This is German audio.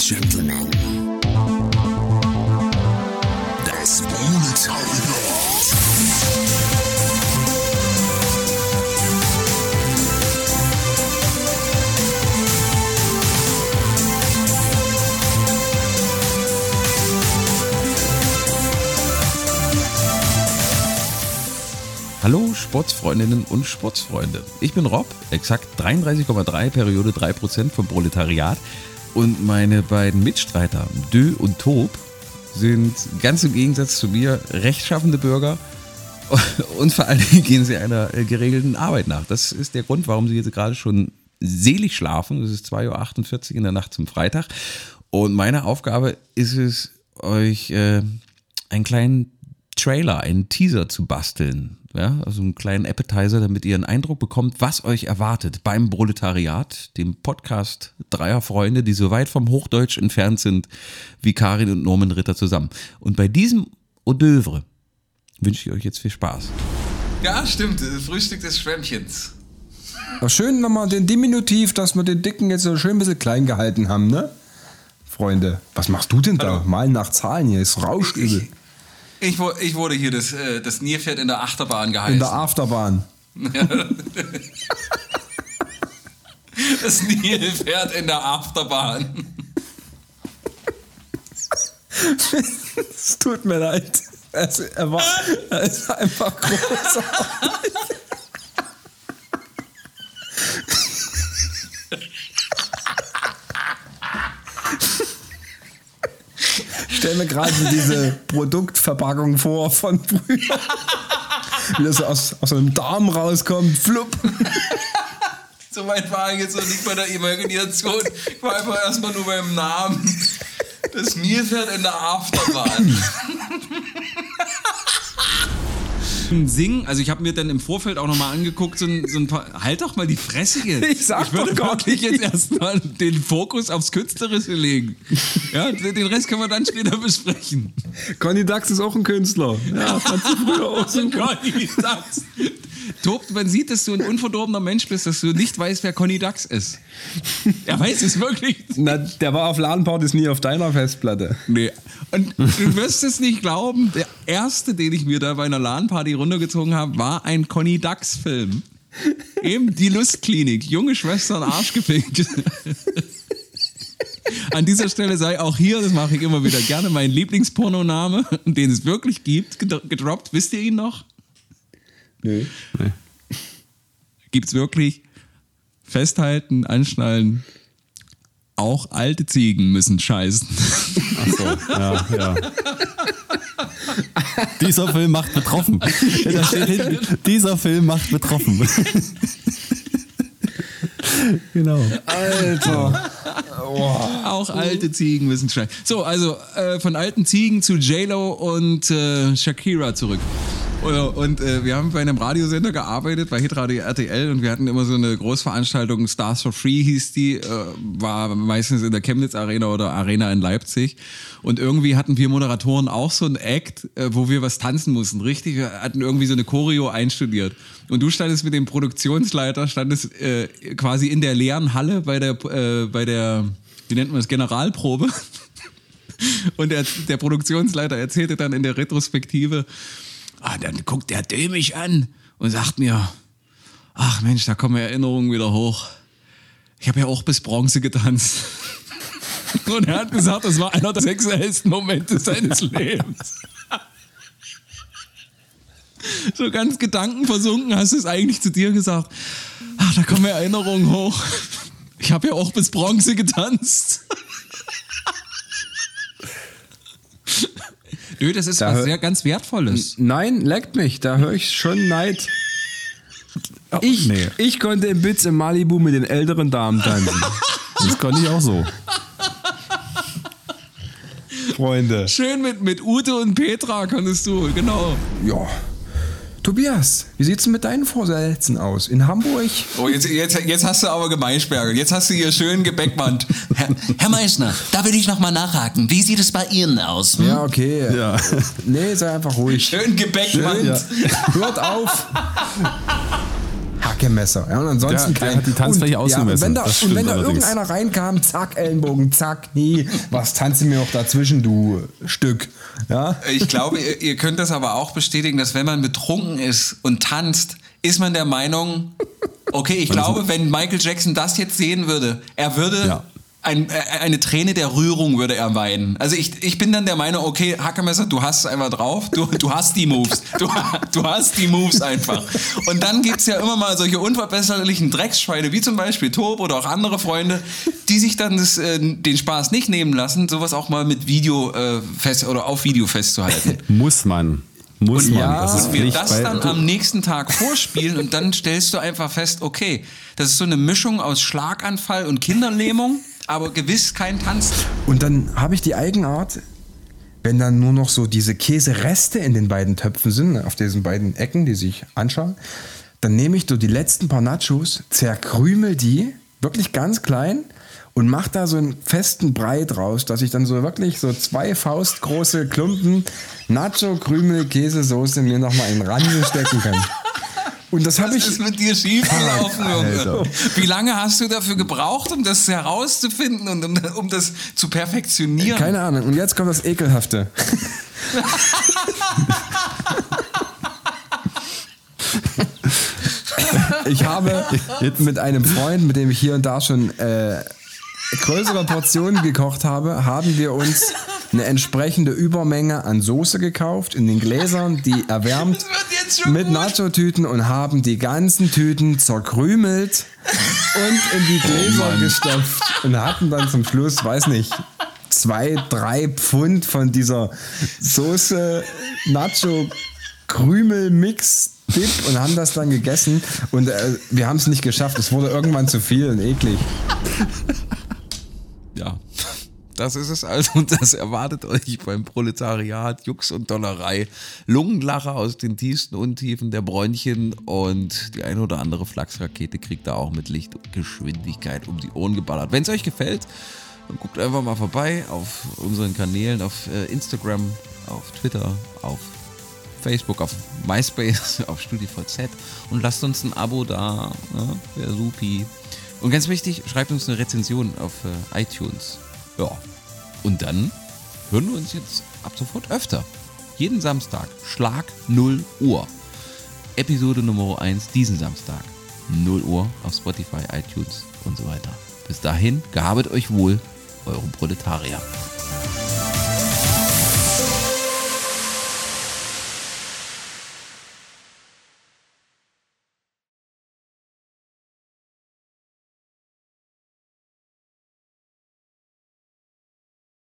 Gentlemen. Das Hallo Sportsfreundinnen und Sportsfreunde. Ich bin Rob, exakt 33,3 Periode 3% vom Proletariat und meine beiden Mitstreiter Dö und Tob sind ganz im Gegensatz zu mir rechtschaffende Bürger und vor allen Dingen gehen sie einer geregelten Arbeit nach. Das ist der Grund, warum sie jetzt gerade schon selig schlafen. Es ist 2.48 Uhr in der Nacht zum Freitag und meine Aufgabe ist es, euch äh, einen kleinen Trailer, einen Teaser zu basteln. Ja, also einen kleinen Appetizer, damit ihr einen Eindruck bekommt, was euch erwartet beim Proletariat, dem Podcast dreier Freunde, die so weit vom Hochdeutsch entfernt sind wie Karin und Norman Ritter zusammen. Und bei diesem Hors d'oeuvre wünsche ich euch jetzt viel Spaß. Ja, stimmt. Frühstück des Schwämmchens. schön nochmal den Diminutiv, dass wir den Dicken jetzt so schön ein bisschen klein gehalten haben, ne? Freunde, was machst du denn da? Mal nach Zahlen hier, es rauscht übel. Ich, ich wurde hier das, äh, das Nilpferd in der Achterbahn geheißen. In der Afterbahn. das Nilpferd in der Afterbahn. Es tut mir leid. Es, er, war, er ist einfach großartig. Stelle mir gerade diese Produktverpackung vor von früher. Wie das aus, aus einem Darm rauskommt, flupp. so weit war ich jetzt noch nicht bei der Imagination. Ich war einfach erstmal nur beim Namen. Das Nilpferd in der Afterbahn. Singen, also ich habe mir dann im Vorfeld auch nochmal angeguckt, so ein, so ein paar, halt doch mal die Fresse jetzt. Ich, sag ich würde wirklich jetzt erstmal den Fokus aufs Künstlerische legen. Ja, den Rest können wir dann später besprechen. Conny Dax ist auch ein Künstler. Ja, fand sie früher auch so. Conny Dax. Tobt, man sieht, dass du ein unverdorbener Mensch bist, dass du nicht weißt, wer Conny Dax ist. Er weiß es wirklich. Na, der war auf LAN-Partys nie auf deiner Festplatte. Nee. Und du wirst es nicht glauben, der erste, den ich mir da bei einer LAN-Party runtergezogen habe, war ein Conny Dax-Film. Eben die Lustklinik. Junge Schwestern Arschgefickt. An dieser Stelle sei auch hier, das mache ich immer wieder gerne, mein Lieblingspornoname, den es wirklich gibt, gedroppt. Wisst ihr ihn noch? Nee. nee. Gibt's wirklich? Festhalten, anschnallen. Auch alte Ziegen müssen scheißen. Ach so, ja, ja. dieser Film macht betroffen. Da steht hinten, dieser Film macht betroffen. genau. Alter. Oh. Auch alte Ziegen müssen scheißen. So, also äh, von alten Ziegen zu JLo und äh, Shakira zurück. Und äh, wir haben bei einem Radiosender gearbeitet, bei Hitradio RTL, und wir hatten immer so eine Großveranstaltung, Stars for Free hieß die, äh, war meistens in der Chemnitz Arena oder Arena in Leipzig. Und irgendwie hatten wir Moderatoren auch so ein Act, äh, wo wir was tanzen mussten, richtig? Wir hatten irgendwie so eine Choreo einstudiert. Und du standest mit dem Produktionsleiter, standest äh, quasi in der leeren Halle bei der, äh, bei der, wie nennt man das, Generalprobe. Und der, der Produktionsleiter erzählte dann in der Retrospektive, Ah, dann guckt der Dö mich an und sagt mir, ach Mensch, da kommen Erinnerungen wieder hoch. Ich habe ja auch bis Bronze getanzt. Und er hat gesagt, das war einer der sexuellsten Momente seines Lebens. So ganz gedankenversunken hast du es eigentlich zu dir gesagt. Ach, da kommen Erinnerungen hoch. Ich habe ja auch bis Bronze getanzt. Nö, das ist da was sehr ganz Wertvolles. Nein, leckt mich, da höre ich schon Neid. Oh, ich, nee. ich konnte im Bitz im Malibu mit den älteren Damen tanzen. das konnte ich auch so. Freunde. Schön mit, mit Ute und Petra konntest du, genau. Ja. Tobias, wie sieht's denn mit deinen Vorsätzen aus? In Hamburg? Oh, jetzt, jetzt, jetzt hast du aber Gemeinsperre. Jetzt hast du hier schön Gebäckband. Herr, Herr Meißner, da will ich nochmal nachhaken. Wie sieht es bei Ihnen aus? Hm? Ja, okay. Ja. Nee, sei einfach ruhig. Schön Gebäckband. Schön, ja. Hört auf. Hackemesser. Ja, und ansonsten Der- der kein. hat die Tanzfläche und, ja, und ausgemessen. wenn da, Das und wenn da irgendeiner reinkam, zack, Ellenbogen, zack, Knie, was tanzt mir noch dazwischen, du Stück. Ja? Ich glaube, ihr, ihr könnt das aber auch bestätigen, dass wenn man betrunken ist und tanzt, ist man der Meinung, okay, ich glaube, wenn Michael Jackson das jetzt sehen würde, er würde Ja. Ein, äh, eine Träne der Rührung würde er weinen. Also ich, ich bin dann der Meinung, okay, Hackemesser, du hast es einfach drauf, du, du hast die Moves, du, du hast die Moves einfach. Und dann gibt es ja immer mal solche unverbesserlichen Drecksschweine, wie zum Beispiel Tob oder auch andere Freunde, die sich dann das, äh, den Spaß nicht nehmen lassen, sowas auch mal mit Video äh, fest oder auf Video festzuhalten. Muss man. Muss man. ja, das ist Und wir das dann am nächsten Tag vorspielen und dann stellst du einfach fest, okay, das ist so eine Mischung aus Schlaganfall und Kinderlähmung, aber gewiss kein Tanz. Und dann habe ich die Eigenart, wenn dann nur noch so diese Käsereste in den beiden Töpfen sind, auf diesen beiden Ecken, die sich anschauen, dann nehme ich so die letzten paar Nachos, zerkrümel die, wirklich ganz klein und mache da so einen festen Brei draus, dass ich dann so wirklich so zwei faustgroße Klumpen Nacho, Krümel, Käsesoße mir nochmal in den Ransen stecken kann. Und das habe ich... ist mit dir schiefgelaufen, Junge? Alter. Wie lange hast du dafür gebraucht, um das herauszufinden und um, um das zu perfektionieren? Keine Ahnung. Und jetzt kommt das Ekelhafte. Ich habe mit einem Freund, mit dem ich hier und da schon äh, größere Portionen gekocht habe, haben wir uns eine entsprechende Übermenge an Soße gekauft in den Gläsern, die erwärmt mit. Nacho-Tüten und haben die ganzen Tüten zerkrümelt und in die Gläser gestopft und hatten dann zum Schluss, weiß nicht, zwei, drei Pfund von dieser Soße Nacho Krümel Mix Dip und haben das dann gegessen und äh, wir haben es nicht geschafft. Es wurde irgendwann zu viel und eklig. Das ist es also und das erwartet euch beim Proletariat, Jux und Dollerei, Lungenlacher aus den tiefsten Untiefen der Bräunchen und die eine oder andere Flachsrakete kriegt da auch mit Licht und Geschwindigkeit um die Ohren geballert. Wenn es euch gefällt, dann guckt einfach mal vorbei auf unseren Kanälen, auf äh, Instagram, auf Twitter, auf Facebook, auf MySpace, auf StudiVZ und lasst uns ein Abo da, ne? wäre supi. Und ganz wichtig, schreibt uns eine Rezension auf äh, iTunes. Ja. Und dann hören wir uns jetzt ab sofort öfter. Jeden Samstag, Schlag 0 Uhr. Episode Nummer 1 diesen Samstag. 0 Uhr auf Spotify, iTunes und so weiter. Bis dahin, gehabet euch wohl, eurem Proletarier.